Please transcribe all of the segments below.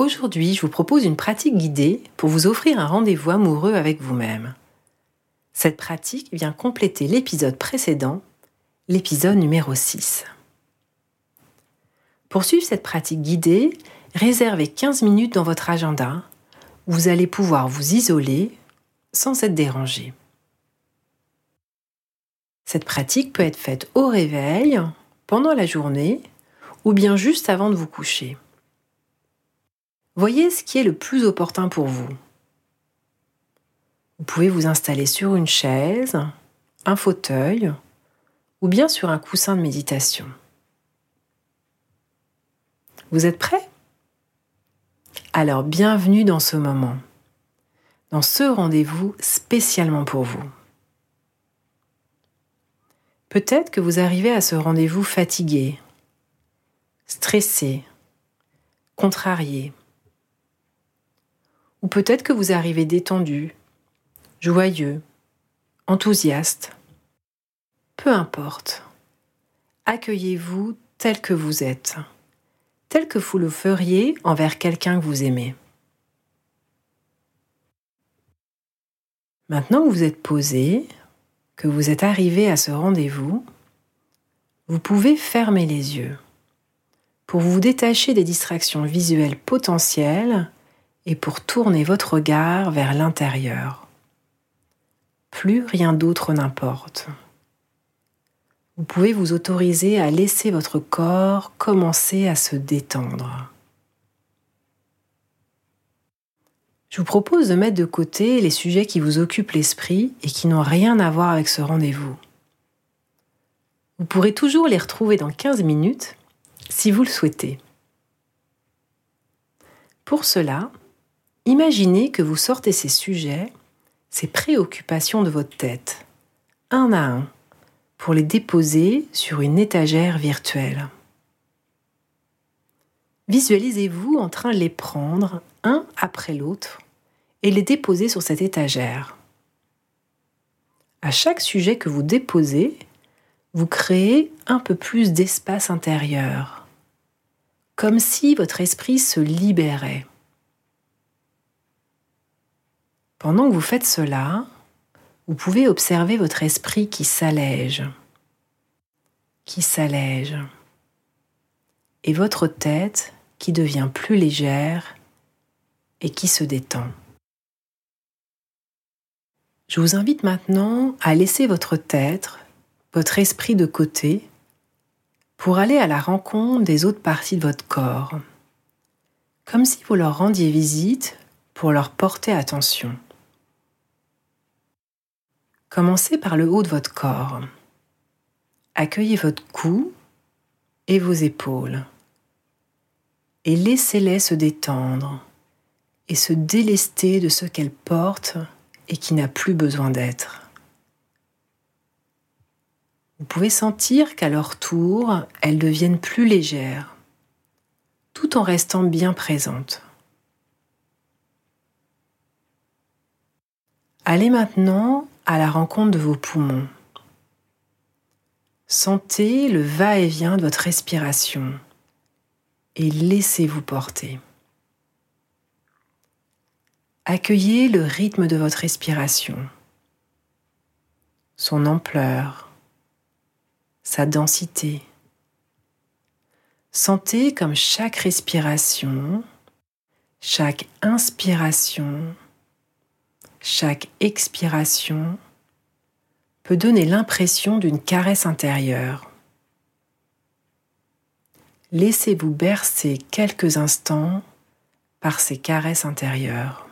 Aujourd'hui, je vous propose une pratique guidée pour vous offrir un rendez-vous amoureux avec vous-même. Cette pratique vient compléter l'épisode précédent, l'épisode numéro 6. Pour suivre cette pratique guidée, réservez 15 minutes dans votre agenda vous allez pouvoir vous isoler sans être dérangé. Cette pratique peut être faite au réveil, pendant la journée ou bien juste avant de vous coucher. Voyez ce qui est le plus opportun pour vous. Vous pouvez vous installer sur une chaise, un fauteuil ou bien sur un coussin de méditation. Vous êtes prêt Alors bienvenue dans ce moment, dans ce rendez-vous spécialement pour vous. Peut-être que vous arrivez à ce rendez-vous fatigué, stressé, contrarié. Ou peut-être que vous arrivez détendu, joyeux, enthousiaste. Peu importe. Accueillez-vous tel que vous êtes, tel que vous le feriez envers quelqu'un que vous aimez. Maintenant que vous êtes posé, que vous êtes arrivé à ce rendez-vous, vous pouvez fermer les yeux pour vous détacher des distractions visuelles potentielles et pour tourner votre regard vers l'intérieur. Plus rien d'autre n'importe. Vous pouvez vous autoriser à laisser votre corps commencer à se détendre. Je vous propose de mettre de côté les sujets qui vous occupent l'esprit et qui n'ont rien à voir avec ce rendez-vous. Vous pourrez toujours les retrouver dans 15 minutes si vous le souhaitez. Pour cela, Imaginez que vous sortez ces sujets, ces préoccupations de votre tête, un à un, pour les déposer sur une étagère virtuelle. Visualisez-vous en train de les prendre un après l'autre et les déposer sur cette étagère. À chaque sujet que vous déposez, vous créez un peu plus d'espace intérieur, comme si votre esprit se libérait. Pendant que vous faites cela, vous pouvez observer votre esprit qui s'allège, qui s'allège, et votre tête qui devient plus légère et qui se détend. Je vous invite maintenant à laisser votre tête, votre esprit de côté, pour aller à la rencontre des autres parties de votre corps, comme si vous leur rendiez visite pour leur porter attention. Commencez par le haut de votre corps. Accueillez votre cou et vos épaules et laissez-les se détendre et se délester de ce qu'elles portent et qui n'a plus besoin d'être. Vous pouvez sentir qu'à leur tour, elles deviennent plus légères, tout en restant bien présentes. Allez maintenant à la rencontre de vos poumons. Sentez le va-et-vient de votre respiration et laissez-vous porter. Accueillez le rythme de votre respiration, son ampleur, sa densité. Sentez comme chaque respiration, chaque inspiration chaque expiration peut donner l'impression d'une caresse intérieure. Laissez-vous bercer quelques instants par ces caresses intérieures.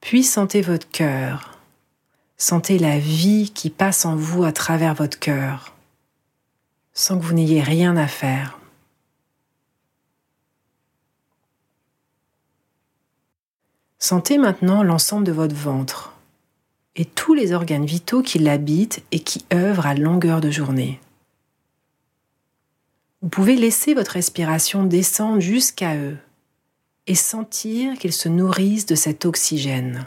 Puis sentez votre cœur. Sentez la vie qui passe en vous à travers votre cœur, sans que vous n'ayez rien à faire. Sentez maintenant l'ensemble de votre ventre et tous les organes vitaux qui l'habitent et qui œuvrent à longueur de journée. Vous pouvez laisser votre respiration descendre jusqu'à eux et sentir qu'ils se nourrissent de cet oxygène.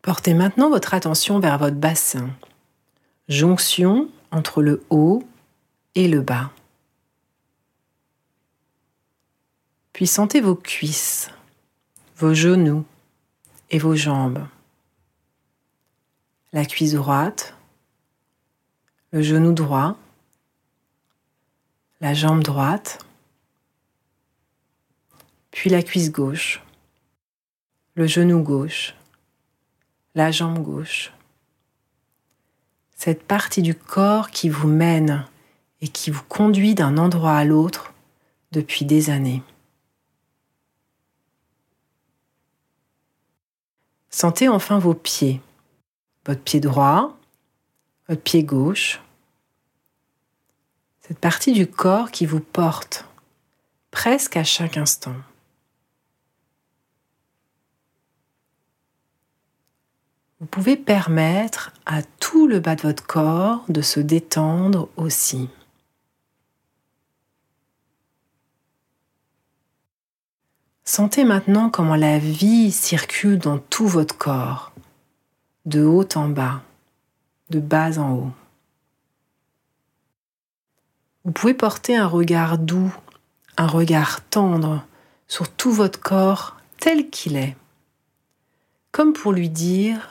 Portez maintenant votre attention vers votre bassin, jonction entre le haut et le bas. Puis sentez vos cuisses, vos genoux et vos jambes. La cuisse droite, le genou droit, la jambe droite, puis la cuisse gauche, le genou gauche, la jambe gauche. Cette partie du corps qui vous mène et qui vous conduit d'un endroit à l'autre depuis des années. Sentez enfin vos pieds, votre pied droit, votre pied gauche, cette partie du corps qui vous porte presque à chaque instant. Vous pouvez permettre à tout le bas de votre corps de se détendre aussi. Sentez maintenant comment la vie circule dans tout votre corps, de haut en bas, de bas en haut. Vous pouvez porter un regard doux, un regard tendre sur tout votre corps tel qu'il est, comme pour lui dire ⁇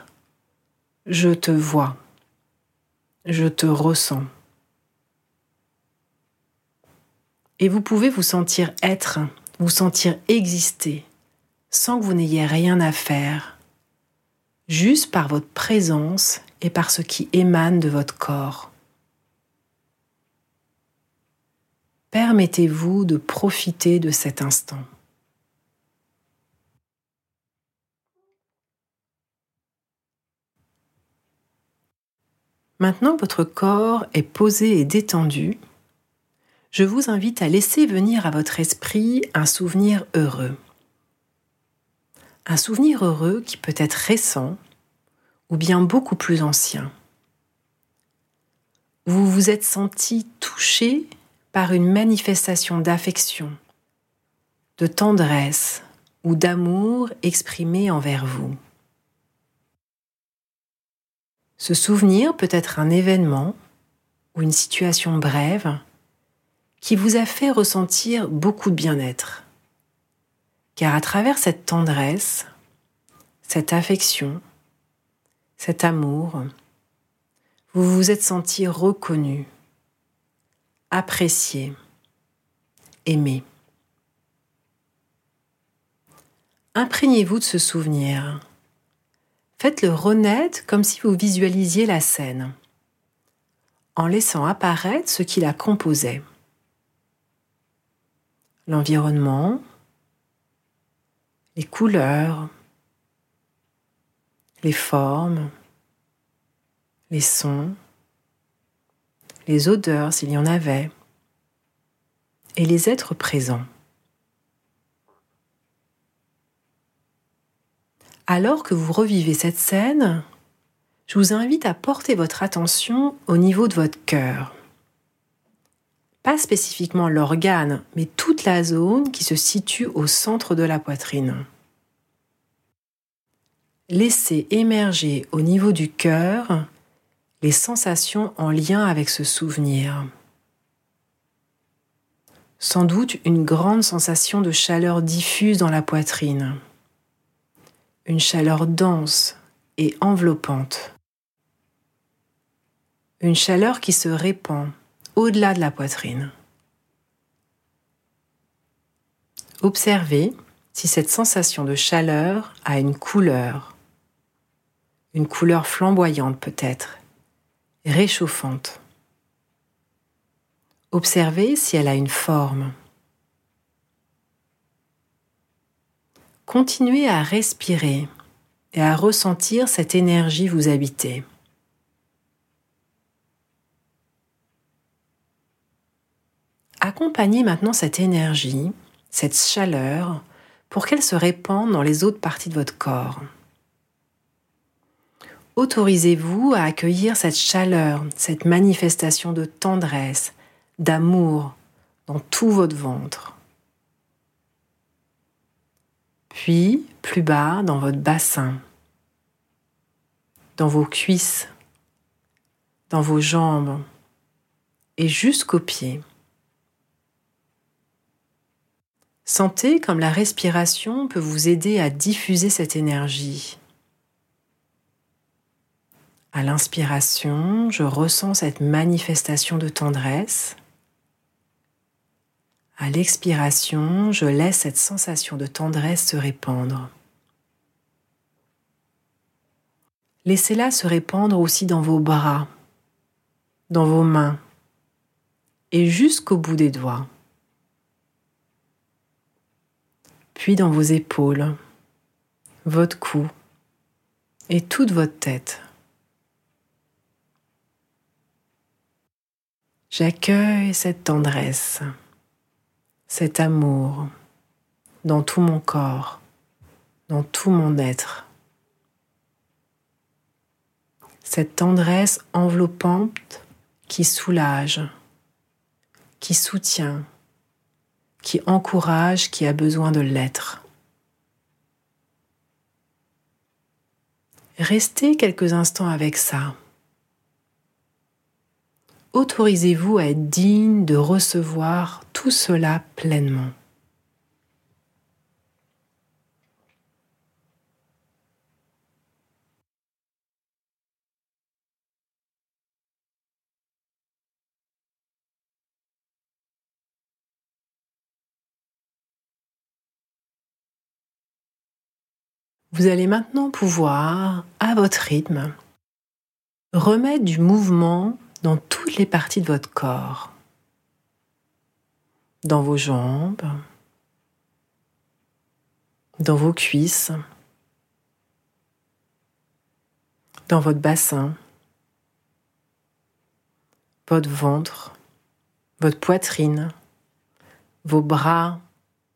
Je te vois, je te ressens ⁇ Et vous pouvez vous sentir être vous sentir exister sans que vous n'ayez rien à faire, juste par votre présence et par ce qui émane de votre corps. Permettez-vous de profiter de cet instant. Maintenant votre corps est posé et détendu, je vous invite à laisser venir à votre esprit un souvenir heureux. Un souvenir heureux qui peut être récent ou bien beaucoup plus ancien. Vous vous êtes senti touché par une manifestation d'affection, de tendresse ou d'amour exprimé envers vous. Ce souvenir peut être un événement ou une situation brève qui vous a fait ressentir beaucoup de bien-être. Car à travers cette tendresse, cette affection, cet amour, vous vous êtes senti reconnu, apprécié, aimé. Imprégnez-vous de ce souvenir. Faites-le renaître comme si vous visualisiez la scène, en laissant apparaître ce qui la composait l'environnement, les couleurs, les formes, les sons, les odeurs s'il y en avait, et les êtres présents. Alors que vous revivez cette scène, je vous invite à porter votre attention au niveau de votre cœur pas spécifiquement l'organe, mais toute la zone qui se situe au centre de la poitrine. Laissez émerger au niveau du cœur les sensations en lien avec ce souvenir. Sans doute une grande sensation de chaleur diffuse dans la poitrine, une chaleur dense et enveloppante, une chaleur qui se répand au-delà de la poitrine. Observez si cette sensation de chaleur a une couleur, une couleur flamboyante peut-être, réchauffante. Observez si elle a une forme. Continuez à respirer et à ressentir cette énergie vous habiter. Accompagnez maintenant cette énergie, cette chaleur, pour qu'elle se répande dans les autres parties de votre corps. Autorisez-vous à accueillir cette chaleur, cette manifestation de tendresse, d'amour dans tout votre ventre. Puis, plus bas, dans votre bassin, dans vos cuisses, dans vos jambes et jusqu'aux pieds. Sentez comme la respiration peut vous aider à diffuser cette énergie. À l'inspiration, je ressens cette manifestation de tendresse. À l'expiration, je laisse cette sensation de tendresse se répandre. Laissez-la se répandre aussi dans vos bras, dans vos mains et jusqu'au bout des doigts. Puis dans vos épaules, votre cou et toute votre tête. J'accueille cette tendresse, cet amour dans tout mon corps, dans tout mon être. Cette tendresse enveloppante qui soulage, qui soutient, qui encourage qui a besoin de l'être. Restez quelques instants avec ça. Autorisez-vous à être digne de recevoir tout cela pleinement. Vous allez maintenant pouvoir, à votre rythme, remettre du mouvement dans toutes les parties de votre corps, dans vos jambes, dans vos cuisses, dans votre bassin, votre ventre, votre poitrine, vos bras,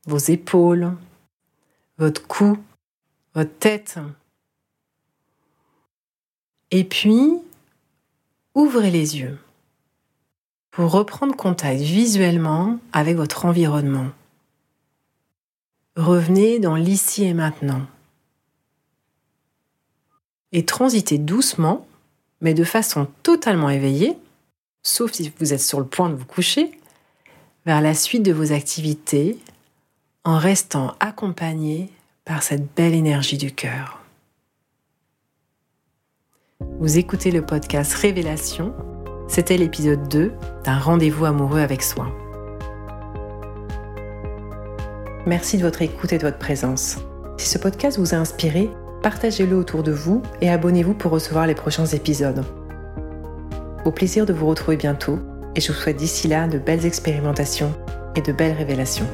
vos épaules, votre cou, votre tête. Et puis, ouvrez les yeux pour reprendre contact visuellement avec votre environnement. Revenez dans l'ici et maintenant. Et transitez doucement, mais de façon totalement éveillée, sauf si vous êtes sur le point de vous coucher, vers la suite de vos activités en restant accompagné par cette belle énergie du cœur. Vous écoutez le podcast Révélation. C'était l'épisode 2 d'un rendez-vous amoureux avec soi. Merci de votre écoute et de votre présence. Si ce podcast vous a inspiré, partagez-le autour de vous et abonnez-vous pour recevoir les prochains épisodes. Au plaisir de vous retrouver bientôt et je vous souhaite d'ici là de belles expérimentations et de belles révélations.